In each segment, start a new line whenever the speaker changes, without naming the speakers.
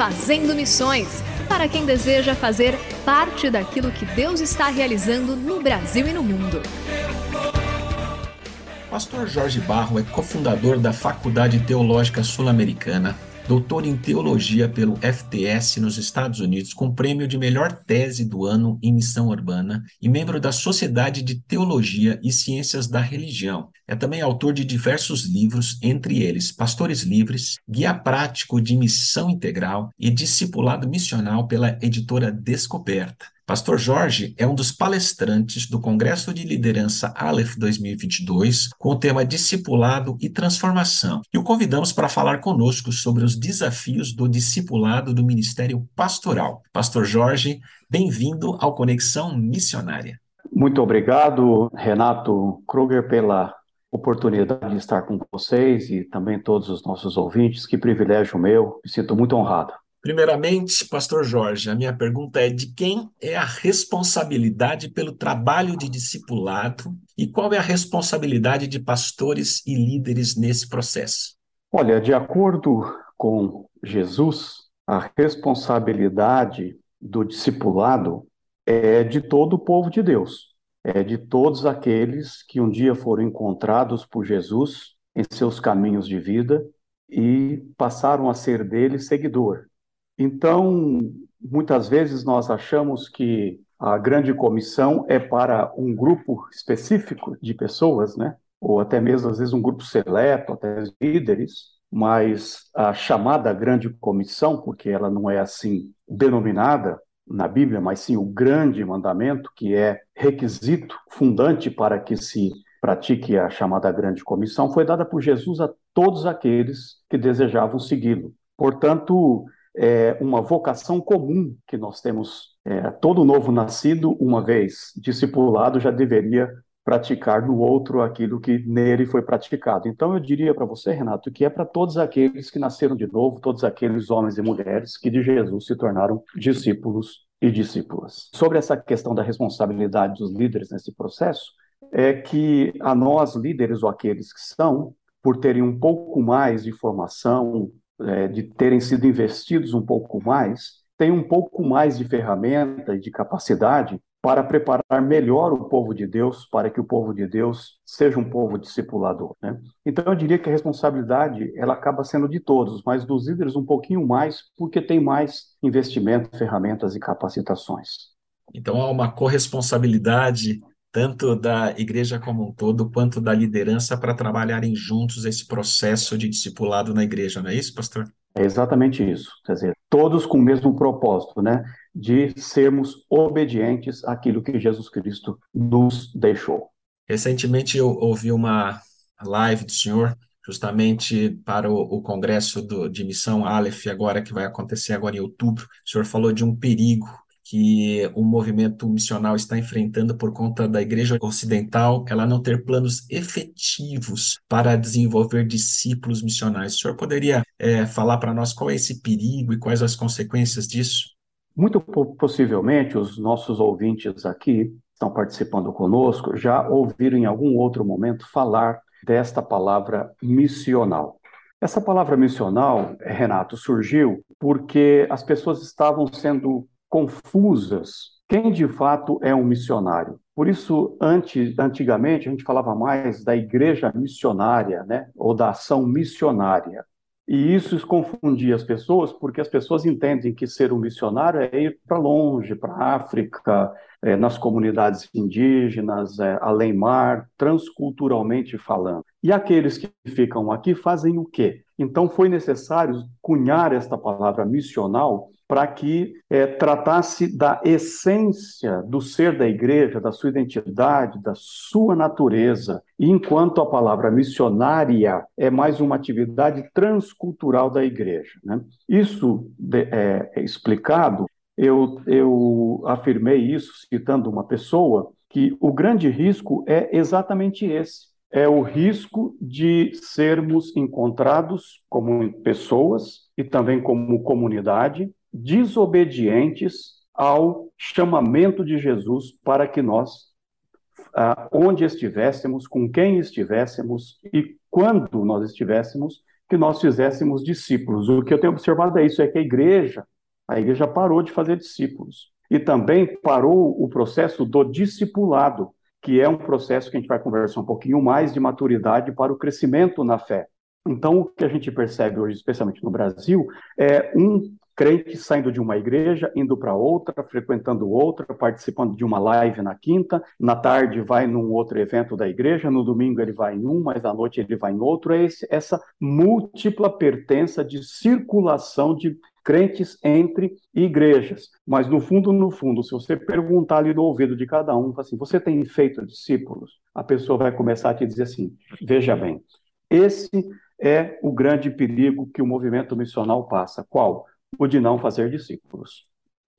Fazendo Missões para quem deseja fazer parte daquilo que Deus está realizando no Brasil e no mundo.
Pastor Jorge Barro é cofundador da Faculdade Teológica Sul-Americana doutor em teologia pelo FTS nos Estados Unidos, com prêmio de melhor tese do ano em missão urbana e membro da Sociedade de Teologia e Ciências da Religião. É também autor de diversos livros, entre eles Pastores Livres, Guia Prático de Missão Integral e Discipulado Missional pela editora Descoberta. Pastor Jorge é um dos palestrantes do Congresso de Liderança Aleph 2022, com o tema Discipulado e Transformação. E o convidamos para falar conosco sobre os desafios do discipulado do Ministério Pastoral. Pastor Jorge, bem-vindo ao Conexão Missionária.
Muito obrigado, Renato Kruger, pela oportunidade de estar com vocês e também todos os nossos ouvintes. Que privilégio meu, me sinto muito honrado.
Primeiramente, Pastor Jorge, a minha pergunta é de quem é a responsabilidade pelo trabalho de discipulado e qual é a responsabilidade de pastores e líderes nesse processo?
Olha, de acordo com Jesus, a responsabilidade do discipulado é de todo o povo de Deus, é de todos aqueles que um dia foram encontrados por Jesus em seus caminhos de vida e passaram a ser dele seguidor. Então, muitas vezes nós achamos que a grande comissão é para um grupo específico de pessoas, né? Ou até mesmo, às vezes, um grupo seleto, até líderes, mas a chamada grande comissão, porque ela não é assim denominada na Bíblia, mas sim o grande mandamento, que é requisito fundante para que se pratique a chamada grande comissão, foi dada por Jesus a todos aqueles que desejavam segui-lo. Portanto, é uma vocação comum que nós temos. É, todo novo nascido, uma vez discipulado, já deveria praticar no outro aquilo que nele foi praticado. Então, eu diria para você, Renato, que é para todos aqueles que nasceram de novo, todos aqueles homens e mulheres que de Jesus se tornaram discípulos e discípulas. Sobre essa questão da responsabilidade dos líderes nesse processo, é que a nós, líderes ou aqueles que são, por terem um pouco mais de formação, é, de terem sido investidos um pouco mais, tem um pouco mais de ferramenta e de capacidade para preparar melhor o povo de Deus, para que o povo de Deus seja um povo discipulador. Né? Então, eu diria que a responsabilidade ela acaba sendo de todos, mas dos líderes um pouquinho mais, porque tem mais investimento, ferramentas e capacitações.
Então, há uma corresponsabilidade tanto da igreja como um todo, quanto da liderança para trabalharem juntos esse processo de discipulado na igreja, não é isso, pastor?
É exatamente isso. Quer dizer, todos com o mesmo propósito, né? De sermos obedientes àquilo que Jesus Cristo nos deixou.
Recentemente eu ouvi uma live do senhor justamente para o, o congresso do, de missão Aleph agora que vai acontecer agora em outubro. O senhor falou de um perigo que o movimento missional está enfrentando por conta da Igreja Ocidental, ela não ter planos efetivos para desenvolver discípulos missionários. O senhor poderia é, falar para nós qual é esse perigo e quais as consequências disso?
Muito possivelmente os nossos ouvintes aqui estão participando conosco já ouviram em algum outro momento falar desta palavra missional. Essa palavra missional, Renato, surgiu porque as pessoas estavam sendo confusas. Quem de fato é um missionário? Por isso, antes, antigamente, a gente falava mais da igreja missionária, né? ou da ação missionária. E isso confundia as pessoas, porque as pessoas entendem que ser um missionário é ir para longe, para a África, é, nas comunidades indígenas, é, além mar, transculturalmente falando. E aqueles que ficam aqui fazem o quê? Então foi necessário cunhar esta palavra missional para que é, tratasse da essência do ser da igreja, da sua identidade, da sua natureza, enquanto a palavra missionária é mais uma atividade transcultural da igreja. Né? Isso é, é explicado eu, eu afirmei isso citando uma pessoa, que o grande risco é exatamente esse. É o risco de sermos encontrados como pessoas e também como comunidade desobedientes ao chamamento de Jesus para que nós, ah, onde estivéssemos, com quem estivéssemos e quando nós estivéssemos, que nós fizéssemos discípulos. O que eu tenho observado é isso, é que a igreja a igreja parou de fazer discípulos. E também parou o processo do discipulado, que é um processo que a gente vai conversar um pouquinho mais de maturidade para o crescimento na fé. Então, o que a gente percebe hoje, especialmente no Brasil, é um crente saindo de uma igreja, indo para outra, frequentando outra, participando de uma live na quinta, na tarde vai num outro evento da igreja, no domingo ele vai em um, mas à noite ele vai em outro. É esse, essa múltipla pertença de circulação de crentes entre igrejas. Mas no fundo, no fundo, se você perguntar ali no ouvido de cada um, assim, você tem feito discípulos? A pessoa vai começar a te dizer assim: veja bem, esse é o grande perigo que o movimento missional passa. Qual? O de não fazer discípulos.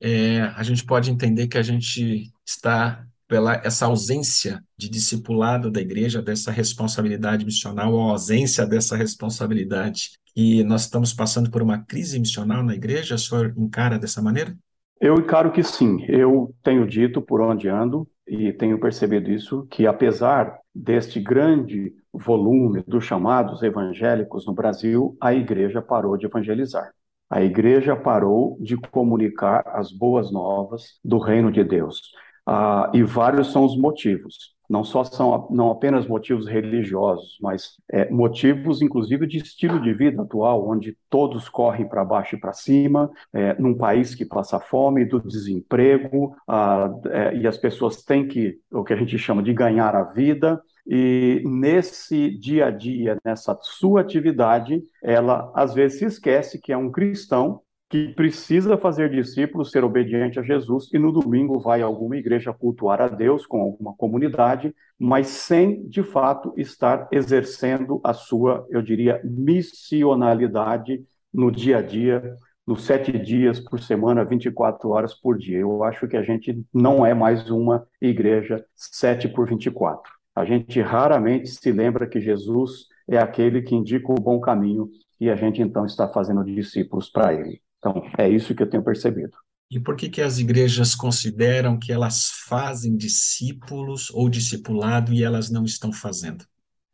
É, a gente pode entender que a gente está pela essa ausência de discipulado da igreja, dessa responsabilidade missional, ou ausência dessa responsabilidade e nós estamos passando por uma crise missional na igreja? O senhor encara dessa maneira?
Eu encaro que sim. Eu tenho dito por onde ando e tenho percebido isso, que apesar deste grande volume dos chamados evangélicos no Brasil, a igreja parou de evangelizar. A igreja parou de comunicar as boas novas do reino de Deus. Ah, e vários são os motivos não só são não apenas motivos religiosos, mas é, motivos, inclusive, de estilo de vida atual, onde todos correm para baixo e para cima, é, num país que passa fome, do desemprego, a, é, e as pessoas têm que, o que a gente chama de ganhar a vida, e nesse dia a dia, nessa sua atividade, ela às vezes se esquece que é um cristão que precisa fazer discípulos, ser obediente a Jesus, e no domingo vai a alguma igreja cultuar a Deus com alguma comunidade, mas sem, de fato, estar exercendo a sua, eu diria, missionalidade no dia a dia, nos sete dias por semana, 24 horas por dia. Eu acho que a gente não é mais uma igreja sete por 24. A gente raramente se lembra que Jesus é aquele que indica o bom caminho e a gente então está fazendo discípulos para ele. Então, é isso que eu tenho percebido.
E por que, que as igrejas consideram que elas fazem discípulos ou discipulado e elas não estão fazendo?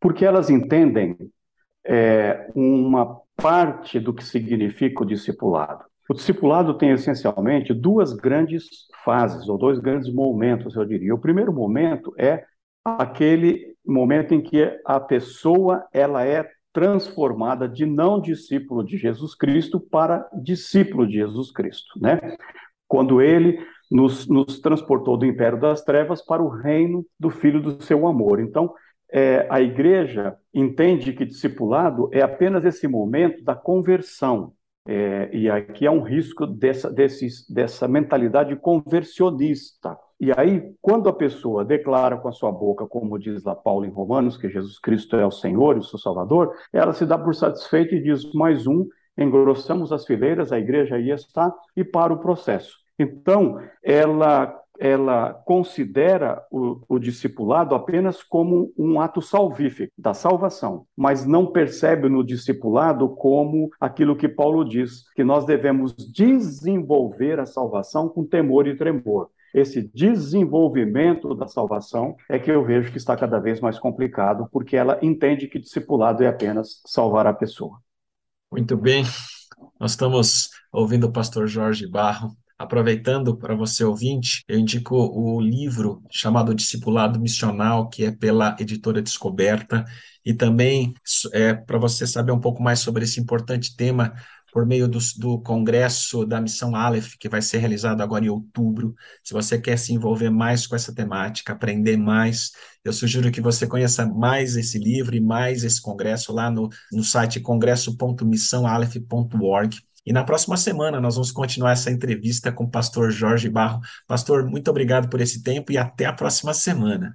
Porque elas entendem é, uma parte do que significa o discipulado. O discipulado tem essencialmente duas grandes fases, ou dois grandes momentos, eu diria. O primeiro momento é aquele momento em que a pessoa ela é transformada de não discípulo de Jesus Cristo para discípulo de Jesus Cristo, né? Quando ele nos, nos transportou do império das trevas para o reino do Filho do seu amor. Então, é, a igreja entende que discipulado é apenas esse momento da conversão. É, e aqui há um risco dessa, desses, dessa mentalidade conversionista. E aí, quando a pessoa declara com a sua boca, como diz lá Paulo em Romanos, que Jesus Cristo é o Senhor e o seu Salvador, ela se dá por satisfeita e diz mais um, engrossamos as fileiras, a igreja aí está, e para o processo. Então, ela ela considera o, o, discipulado apenas como um ato salvífico da salvação, mas não percebe no discipulado como aquilo que Paulo diz, que nós devemos desenvolver a salvação com temor e tremor. Esse desenvolvimento da salvação é que eu vejo que está cada vez mais complicado, porque ela entende que discipulado é apenas salvar a pessoa.
Muito bem. Nós estamos ouvindo o pastor Jorge Barro. Aproveitando para você ouvinte, eu indico o livro chamado Discipulado Missional, que é pela editora Descoberta, e também é, para você saber um pouco mais sobre esse importante tema, por meio do, do, Congresso da Missão Aleph, que vai ser realizado agora em outubro. Se você quer se envolver mais com essa temática, aprender mais, eu sugiro que você conheça mais esse livro e mais esse congresso lá no, no site congresso.missãoaleph.org. E na próxima semana nós vamos continuar essa entrevista com o pastor Jorge Barro. Pastor, muito obrigado por esse tempo e até a próxima semana.